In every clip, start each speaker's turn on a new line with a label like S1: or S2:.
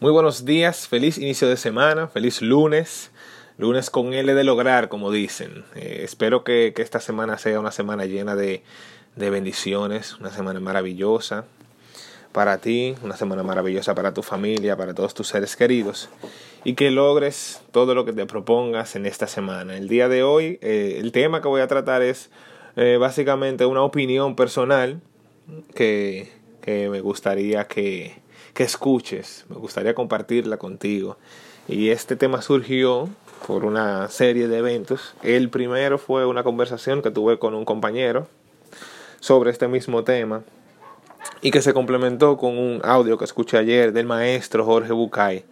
S1: Muy buenos días, feliz inicio de semana, feliz lunes, lunes con L de lograr, como dicen. Eh, espero que, esta semana sea una semana llena de, bendiciones, una semana maravillosa para ti, una semana maravillosa para tu familia, para todos tus seres queridos y que logres todo lo que te propongas en esta semana. El día de hoy, eh, el tema que voy a tratar es eh, básicamente una opinión personal que me gustaría que, que escuches, me gustaría compartirla contigo. Y este tema surgió por una serie de eventos. El primero fue una conversación que tuve con un compañero sobre este mismo tema y que se complementó con un audio que escuché ayer del maestro Jorge Bucay.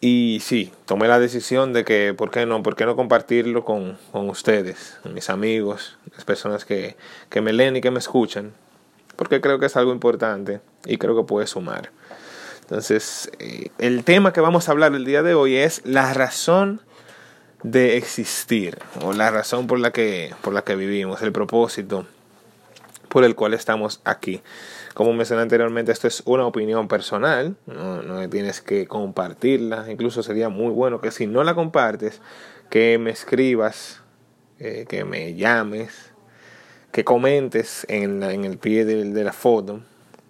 S1: Y sí, tomé la decisión de que, ¿por qué no? ¿Por qué no compartirlo con, con ustedes, mis amigos, las personas que, que me leen y que me escuchan? Porque creo que es algo importante y creo que puede sumar. Entonces, eh, el tema que vamos a hablar el día de hoy es la razón de existir o la razón por la que por la que vivimos, el propósito por el cual estamos aquí. Como mencioné anteriormente, esto es una opinión personal, no, no tienes que compartirla, incluso sería muy bueno que si no la compartes, que me escribas, eh, que me llames, que comentes en, en el pie de, la foto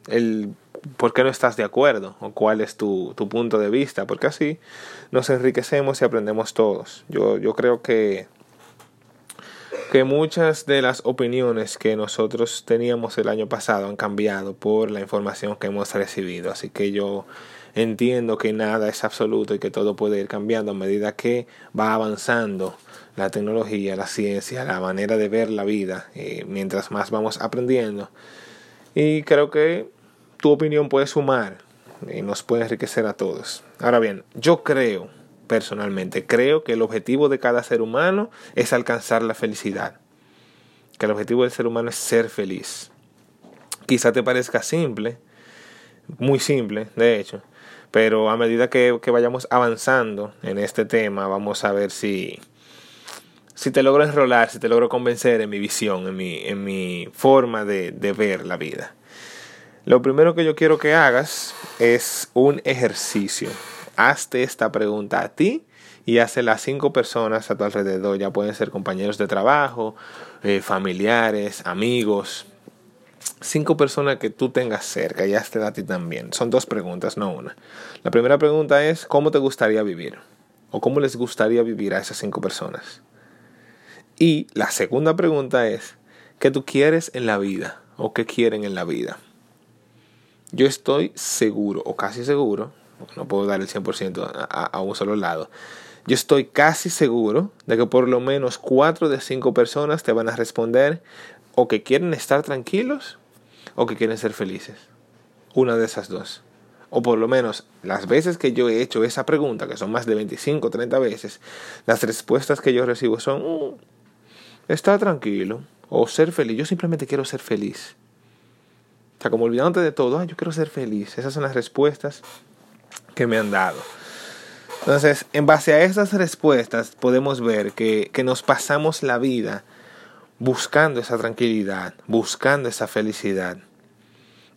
S1: el por qué no estás de acuerdo o cuál es tu, tu, punto de vista, porque así nos enriquecemos y aprendemos todos. Yo, yo creo que, que muchas de las opiniones que nosotros teníamos el año pasado han cambiado por la información que hemos recibido, así que yo entiendo que nada es absoluto y que todo puede ir cambiando a medida que va avanzando la tecnología, la ciencia, la manera de ver la vida, eh, mientras más vamos aprendiendo. Y creo que tu opinión puede sumar y nos puede enriquecer a todos. Ahora bien, yo creo, personalmente, creo que el objetivo de cada ser humano es alcanzar la felicidad. Que el objetivo del ser humano es ser feliz. Quizá te parezca simple, muy simple, de hecho, pero a medida que, que vayamos avanzando en este tema, vamos a ver si, si te logro enrolar, si te logro convencer en mi visión, en mi, en mi forma de, de ver la vida. Lo primero que yo quiero que hagas es un ejercicio. Hazte esta pregunta a ti y hazla a cinco personas a tu alrededor. Ya pueden ser compañeros de trabajo, eh, familiares, amigos. Cinco personas que tú tengas cerca y hazte a ti también. Son dos preguntas, no una. La primera pregunta es, ¿cómo te gustaría vivir? ¿O cómo les gustaría vivir a esas cinco personas? Y la segunda pregunta es, ¿qué tú quieres en la vida? ¿O qué quieren en la vida? Yo estoy seguro, o casi seguro, no puedo dar el 100% a, a, un solo lado, yo estoy casi seguro de que por lo menos cuatro de cinco personas te van a responder o que quieren estar tranquilos o que quieren ser felices. Una de esas dos. O por lo menos las veces que yo he hecho esa pregunta, que son más de 25, 30 veces, las respuestas que yo recibo son, mm, estar tranquilo o ser feliz. Yo simplemente quiero ser feliz. O sea, como olvidándote de todo, yo quiero ser feliz. Esas son las respuestas que me han dado. Entonces, en base a esas respuestas podemos ver que, que nos pasamos la vida buscando esa tranquilidad, buscando esa felicidad.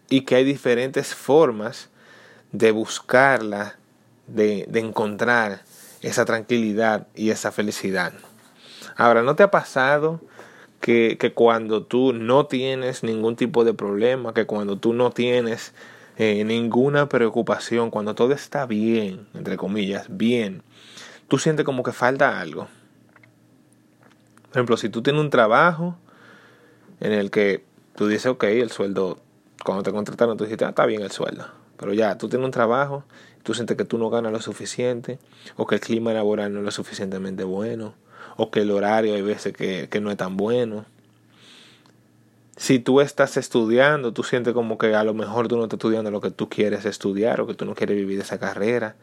S1: Y que hay diferentes formas de buscarla, de, de encontrar esa tranquilidad y esa felicidad. Ahora, ¿no te ha pasado que, que, cuando tú no tienes ningún tipo de problema, que cuando tú no tienes eh, ninguna preocupación, cuando todo está bien, entre comillas, bien, tú sientes como que falta algo? Por ejemplo, si tú tienes un trabajo en el que tú dices, ok, el sueldo, cuando te contrataron, tú dijiste, ah, está bien el sueldo. Pero ya, tú tienes un trabajo, tú sientes que tú no ganas lo suficiente, o que el clima laboral no es lo suficientemente bueno, o que el horario hay veces que, que no es tan bueno. Si tú estás estudiando, tú sientes como que a lo mejor tú no estás estudiando lo que tú quieres estudiar o que tú no quieres vivir esa carrera.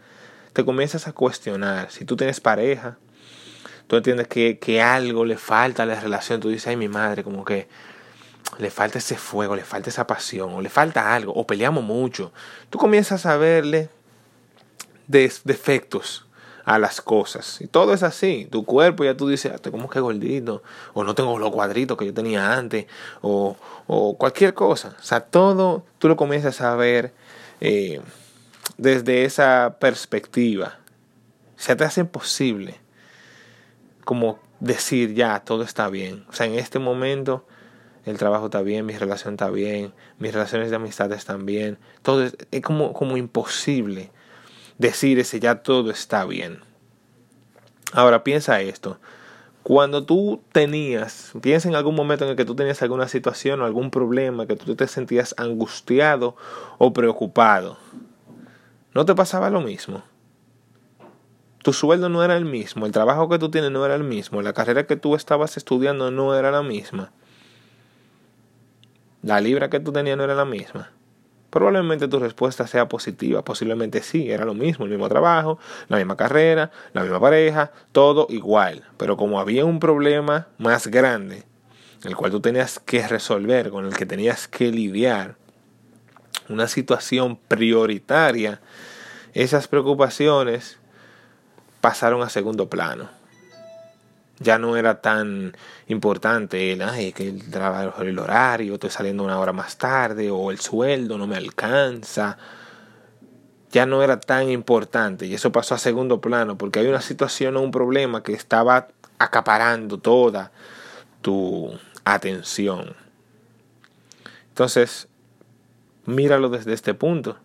S1: Te comienzas a cuestionar. Si tú tienes pareja, tú entiendes que, que algo le falta a la relación. Tú dices, ay, mi madre, como que le falta ese fuego, le falta esa pasión, o le falta algo, o peleamos mucho. Tú comienzas a verle defectos a las cosas. Y todo es así. Tu cuerpo ya tú dices, ah, estoy como que gordito, o no tengo los cuadritos que yo tenía antes, o, o cualquier cosa. O sea, todo tú lo comienzas a ver eh, desde esa perspectiva, se te hace imposible como decir ya, todo está bien. O sea, en este momento el trabajo está bien, mi relación está bien, mis relaciones de amistad están bien. Todo es, como, como imposible decir ese ya todo está bien. Ahora piensa esto. Cuando tú tenías, piensa en algún momento en el que tú tenías alguna situación o algún problema, que tú te sentías angustiado o preocupado, ¿no te pasaba lo mismo? Tu sueldo no era el mismo, el trabajo que tú tienes no era el mismo, la carrera que tú estabas estudiando no era la misma, la libra que tú tenías no era la misma. Probablemente tu respuesta sea positiva, posiblemente sí, era lo mismo, el mismo trabajo, la misma carrera, la misma pareja, todo igual. Pero como había un problema más grande, el cual tú tenías que resolver, con el que tenías que lidiar, una situación prioritaria, esas preocupaciones pasaron a segundo plano ya no era tan importante el, ay, que el el horario, estoy saliendo una hora más tarde, o el sueldo no me alcanza. Ya no era tan importante y eso pasó a segundo plano porque hay una situación o un problema que estaba acaparando toda tu atención. Entonces, míralo desde este punto.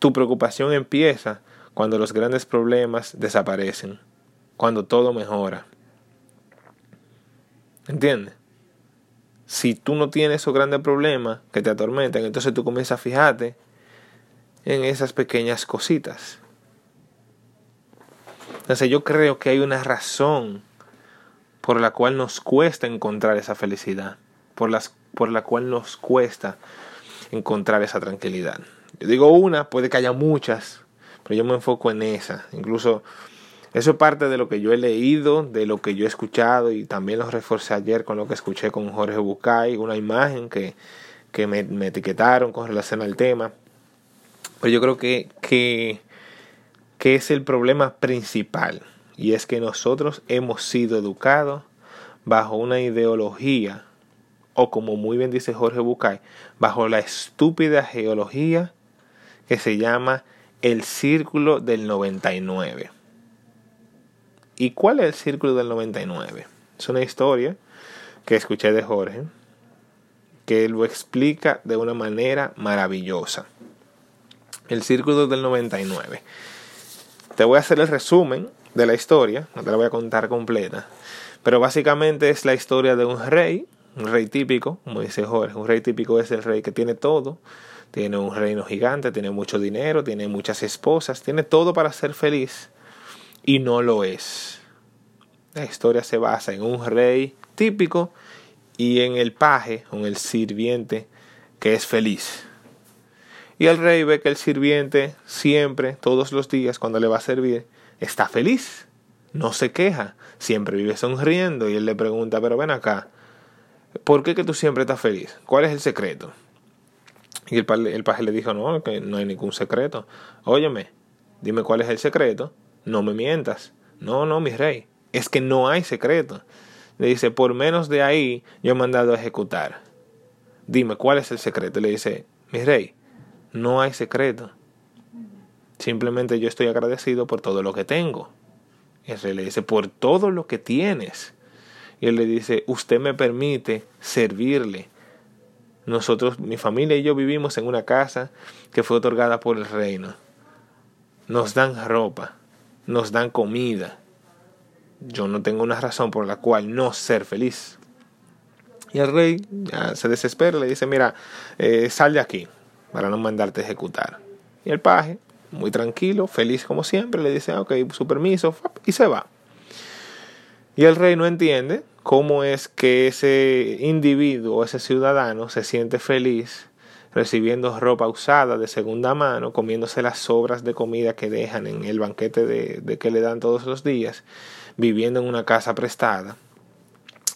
S1: Tu preocupación empieza cuando los grandes problemas desaparecen, cuando todo mejora. ¿Entiendes? Si tú no tienes esos grandes problemas que te atormentan, entonces tú comienzas a fijarte en esas pequeñas cositas. Entonces yo creo que hay una razón por la cual nos cuesta encontrar esa felicidad, por, las, por la cual nos cuesta encontrar esa tranquilidad. Yo digo una, puede que haya muchas, pero yo me enfoco en esa. Incluso eso es parte de lo que yo he leído, de lo que yo he escuchado y también lo reforcé ayer con lo que escuché con Jorge Bucay, una imagen que, que me, etiquetaron con relación al tema. Pero yo creo que, que, que es el problema principal y es que nosotros hemos sido educados bajo una ideología o como muy bien dice Jorge Bucay, bajo la estúpida geología que se llama el círculo del 99. ¿Y cuál es el círculo del 99? Es una historia que escuché de Jorge, que lo explica de una manera maravillosa. El círculo del 99. Te voy a hacer el resumen de la historia, no te la voy a contar completa, pero básicamente es la historia de un rey, un rey típico, como dice Jorge, un rey típico es el rey que tiene todo, tiene un reino gigante, tiene mucho dinero, tiene muchas esposas, tiene todo para ser feliz, y no lo es. La historia se basa en un rey típico y en el paje, o en el sirviente, que es feliz. Y el rey ve que el sirviente siempre, todos los días, cuando le va a servir, está feliz, no se queja, siempre vive sonriendo y él le pregunta, pero ven acá, ¿por qué que tú siempre estás feliz? ¿Cuál es el secreto? Y el, el paje le dijo, no, que no hay ningún secreto. Óyeme, dime cuál es el secreto no me mientas. No, no, mi rey, es que no hay secreto. Le dice, por menos de ahí yo he mandado a ejecutar. Dime, ¿cuál es el secreto? Le dice, mi rey, no hay secreto. Simplemente yo estoy agradecido por todo lo que tengo. Y el rey le dice, por todo lo que tienes. Y él le dice, usted me permite servirle. Nosotros, mi familia y yo vivimos en una casa que fue otorgada por el reino. Nos dan ropa, nos dan comida. Yo no tengo una razón por la cual no ser feliz. Y el rey se desespera, le dice, mira, eh, sal de aquí para no mandarte ejecutar. Y el paje, muy tranquilo, feliz como siempre, le dice, ok, su permiso, y se va. Y el rey no entiende cómo es que ese individuo, ese ciudadano, se siente feliz recibiendo ropa usada de segunda mano, comiéndose las sobras de comida que dejan en el banquete de, que le dan todos los días, viviendo en una casa prestada.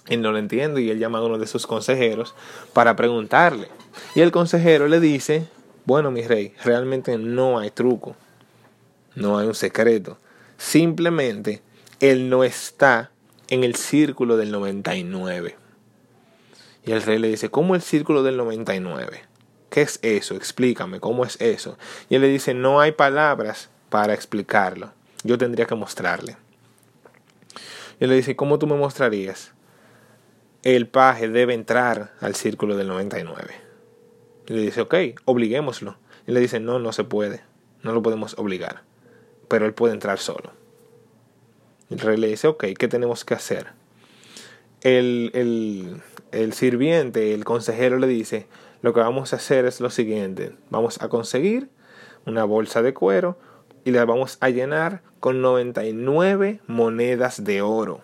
S1: Él no lo entiende y él llama a uno de sus consejeros para preguntarle. Y el consejero le dice, bueno, mi rey, realmente no hay truco, no hay un secreto. Simplemente él no está en el círculo del 99. Y el rey le dice, ¿cómo el círculo del 99? ¿Qué es eso? Explícame, ¿cómo es eso? Y él le dice, no hay palabras para explicarlo. Yo tendría que mostrarle. Y le dice, ¿cómo tú me mostrarías? El paje debe entrar al círculo del 99. Y le dice, ok, obliguémoslo. Y le dice, no, no se puede. No lo podemos obligar. Pero él puede entrar solo. El rey le dice, ok, ¿qué tenemos que hacer? El, el, el sirviente, el consejero le dice, lo que vamos a hacer es lo siguiente, vamos a conseguir una bolsa de cuero y la vamos a llenar con 99 monedas de oro.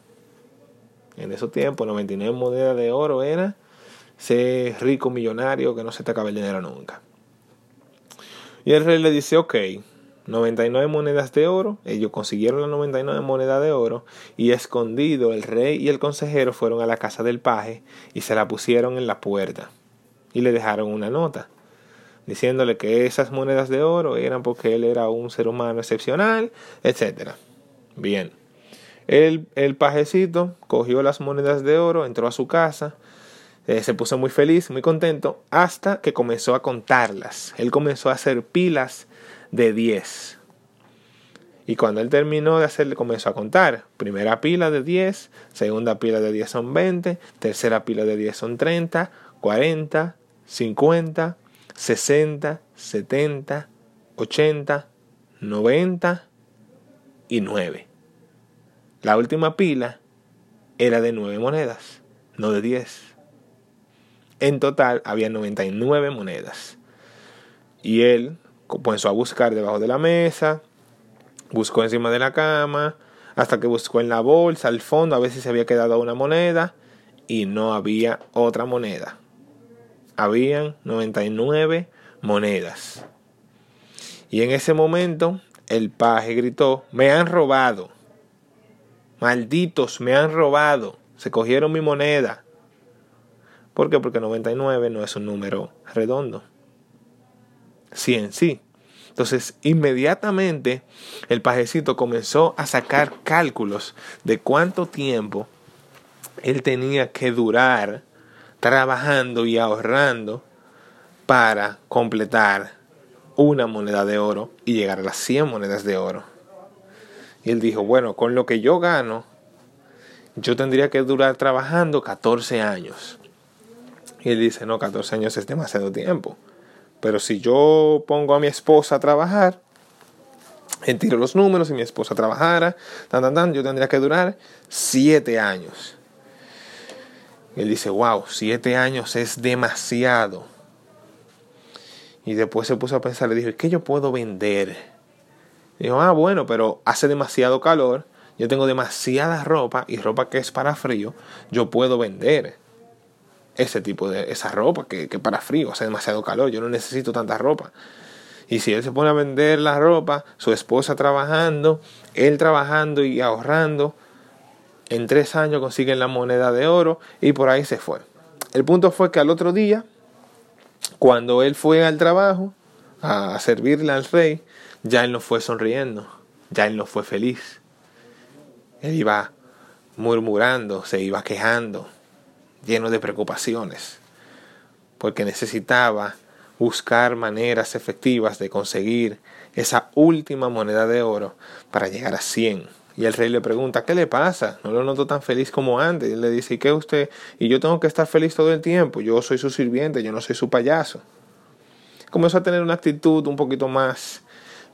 S1: En ese tiempo, 99 monedas de oro era ser rico millonario que no se te acabe el dinero nunca. Y el rey le dice, ok, 99 monedas de oro, ellos consiguieron las 99 monedas de oro y escondido el rey y el consejero fueron a la casa del paje y se la pusieron en la puerta y le dejaron una nota diciéndole que esas monedas de oro eran porque él era un ser humano excepcional, etc. Bien, el, el pajecito cogió las monedas de oro, entró a su casa, eh, se puso muy feliz, muy contento, hasta que comenzó a contarlas. Él comenzó a hacer pilas de 10. Y cuando él terminó de hacerle, comenzó a contar. Primera pila de 10, segunda pila de 10 son 20, tercera pila de 10 son 30, 40, 50, 60, 70, 80, 90 y 9. La última pila era de 9 monedas, no de 10. En total había 99 monedas. Y él comenzó a buscar debajo de la mesa, buscó encima de la cama, hasta que buscó en la bolsa, al fondo, a ver si se había quedado una moneda y no había otra moneda. Habían 99 monedas. Y en ese momento el paje gritó, me han robado. Malditos, me han robado. Se cogieron mi moneda. ¿Por qué? Porque 99 no es un número redondo. 100 sí. Entonces, inmediatamente el pajecito comenzó a sacar cálculos de cuánto tiempo él tenía que durar trabajando y ahorrando para completar una moneda de oro y llegar a las 100 monedas de oro. Y él dijo, bueno, con lo que yo gano, yo tendría que durar trabajando 14 años. Y él dice, no, 14 años es demasiado tiempo. Pero si yo pongo a mi esposa a trabajar, en tiro los números, si mi esposa trabajara, tan, tan, tan, yo tendría que durar 7 años. Él dice, wow, 7 años es demasiado. Y después se puso a pensar, le dijo, ¿qué yo puedo vender? dijo, ah, bueno, pero hace demasiado calor, yo tengo demasiada ropa y ropa que es para frío, yo puedo vender ese tipo de esa ropa que, que para frío hace demasiado calor, yo no necesito tanta ropa. Y si él se pone a vender la ropa, su esposa trabajando, él trabajando y ahorrando, en tres años consiguen la moneda de oro y por ahí se fue. El punto fue que al otro día cuando él fue al trabajo a servirle al rey, ya él no fue sonriendo, ya él no fue feliz. Él iba murmurando, se iba quejando, lleno de preocupaciones, porque necesitaba buscar maneras efectivas de conseguir esa última moneda de oro para llegar a 100 y el rey le pregunta, ¿qué le pasa? No lo noto tan feliz como antes. Y él le dice, ¿y qué usted? Y yo tengo que estar feliz todo el tiempo. Yo soy su sirviente, yo no soy su payaso. Comenzó a tener una actitud un poquito más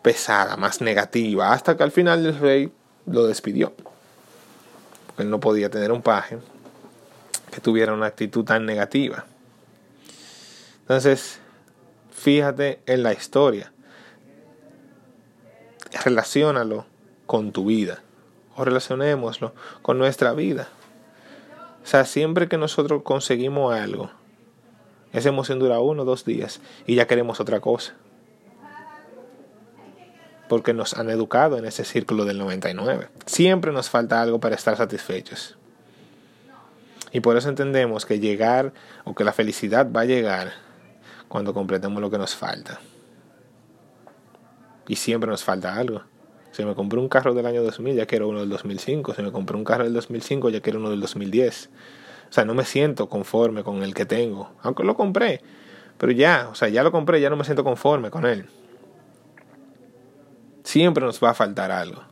S1: pesada, más negativa, hasta que al final el rey lo despidió. Porque él no podía tener un paje que tuviera una actitud tan negativa. Entonces, fíjate en la historia. Relaciónalo con tu vida o relacionémoslo con nuestra vida. O sea, siempre que nosotros conseguimos algo, esa emoción dura uno o dos días y ya queremos otra cosa. Porque nos han educado en ese círculo del 99. Siempre nos falta algo para estar satisfechos. Y por eso entendemos que llegar o que la felicidad va a llegar cuando completemos lo que nos falta. Y siempre nos falta algo. Si me compré un carro del año 2000, ya quiero uno del 2005. Si me compré un carro del 2005, ya quiero uno del 2010. O sea, no me siento conforme con el que tengo, aunque lo compré. Pero ya, o sea, ya lo compré, ya no me siento conforme con él. Siempre nos va a faltar algo.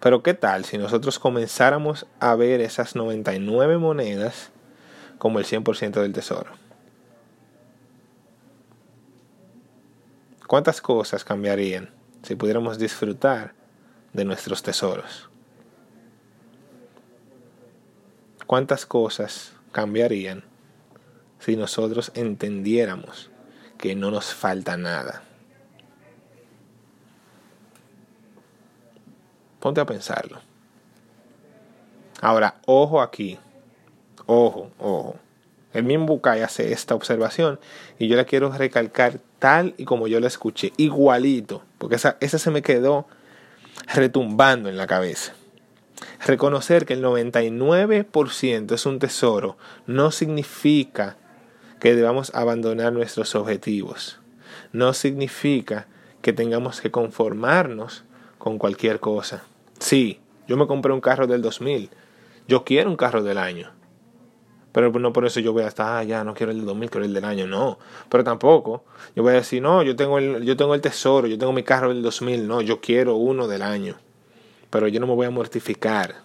S1: Pero ¿qué tal si nosotros comenzáramos a ver esas 99 monedas como el 100% del tesoro? ¿Cuántas cosas cambiarían si pudiéramos disfrutar de nuestros tesoros? ¿Cuántas cosas cambiarían si nosotros entendiéramos que no nos falta nada? Ponte a pensarlo. Ahora, ojo aquí. Ojo, ojo. El mismo Bucay hace esta observación y yo la quiero recalcar tal y como yo la escuché, igualito, porque esa, esa se me quedó retumbando en la cabeza. Reconocer que el 99% es un tesoro no significa que debamos abandonar nuestros objetivos. No significa que tengamos que conformarnos con cualquier cosa. Sí, yo me compré un carro del 2000. Yo quiero un carro del año. Pero no por eso yo voy a estar, ah, ya no quiero el del 2000, quiero el del año. No. Pero tampoco yo voy a decir, no, yo tengo el, yo tengo el tesoro, yo tengo mi carro del 2000. No, yo quiero uno del año. Pero yo no me voy a mortificar.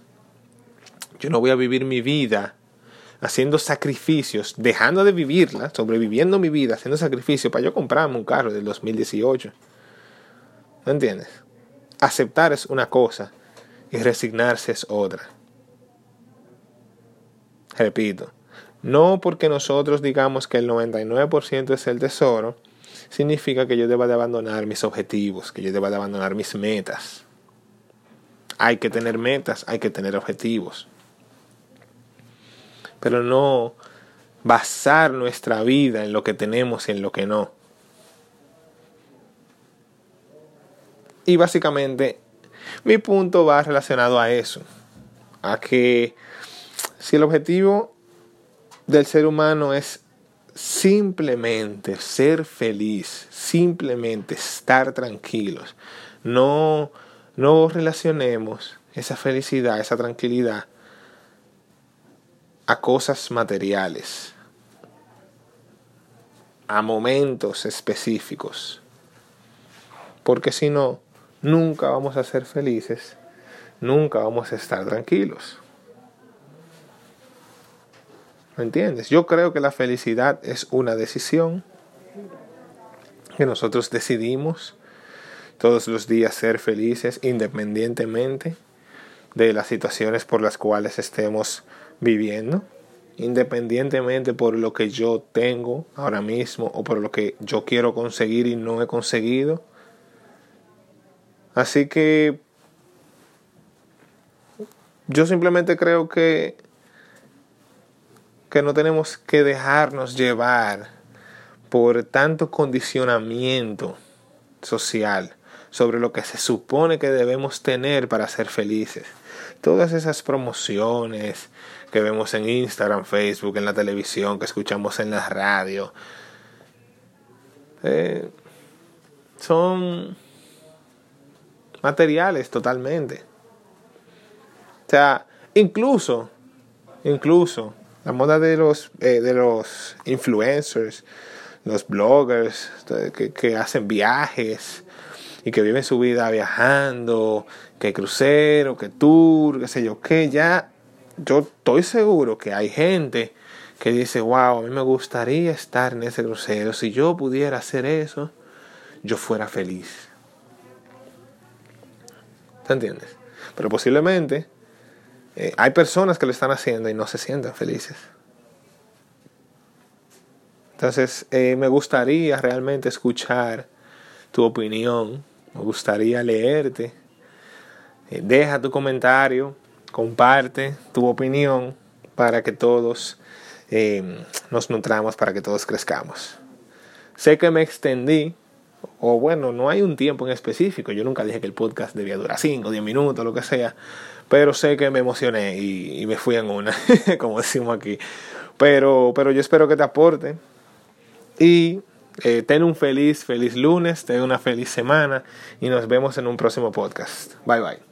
S1: Yo no voy a vivir mi vida haciendo sacrificios, dejando de vivirla, sobreviviendo mi vida, haciendo sacrificios para yo comprarme un carro del 2018. ¿Me entiendes? Aceptar es una cosa y resignarse es otra. Repito, no porque nosotros digamos que el 99% es el tesoro, significa que yo deba de abandonar mis objetivos, que yo deba de abandonar mis metas. Hay que tener metas, hay que tener objetivos. Pero no basar nuestra vida en lo que tenemos y en lo que no. Y básicamente mi punto va relacionado a eso, a que si el objetivo del ser humano es simplemente ser feliz, simplemente estar tranquilos, no, no relacionemos esa felicidad, esa tranquilidad a cosas materiales, a momentos específicos, porque si no, nunca vamos a ser felices, nunca vamos a estar tranquilos. ¿Me entiendes? Yo creo que la felicidad es una decisión que nosotros decidimos todos los días ser felices independientemente de las situaciones por las cuales estemos viviendo, independientemente por lo que yo tengo ahora mismo o por lo que yo quiero conseguir y no he conseguido Así que yo simplemente creo que, que no tenemos que dejarnos llevar por tanto condicionamiento social sobre lo que se supone que debemos tener para ser felices. Todas esas promociones que vemos en Instagram, Facebook, en la televisión, que escuchamos en la radio, eh, son materiales totalmente. O sea, incluso, incluso la moda de los, eh, de los influencers, los bloggers que, que hacen viajes y que viven su vida viajando, que crucero, que tour, qué sé yo, que ya yo estoy seguro que hay gente que dice, wow, a mí me gustaría estar en ese crucero, si yo pudiera hacer eso, yo fuera feliz. ¿Te entiendes? Pero posiblemente eh, hay personas que lo están haciendo y no se sienten felices. Entonces, eh, me gustaría realmente escuchar tu opinión, me gustaría leerte. Eh, deja tu comentario, comparte tu opinión para que todos nos nutramos, para que todos crezcamos. Sé que me extendí, o bueno, no hay un tiempo en específico. Yo nunca dije que el podcast debía durar 5, 10 minutos, lo que sea. Pero sé que me emocioné y, me fui en una, como decimos aquí. Pero, pero yo espero que te aporte. Y eh, ten un feliz, feliz lunes, ten una feliz semana y nos vemos en un próximo podcast. Bye bye.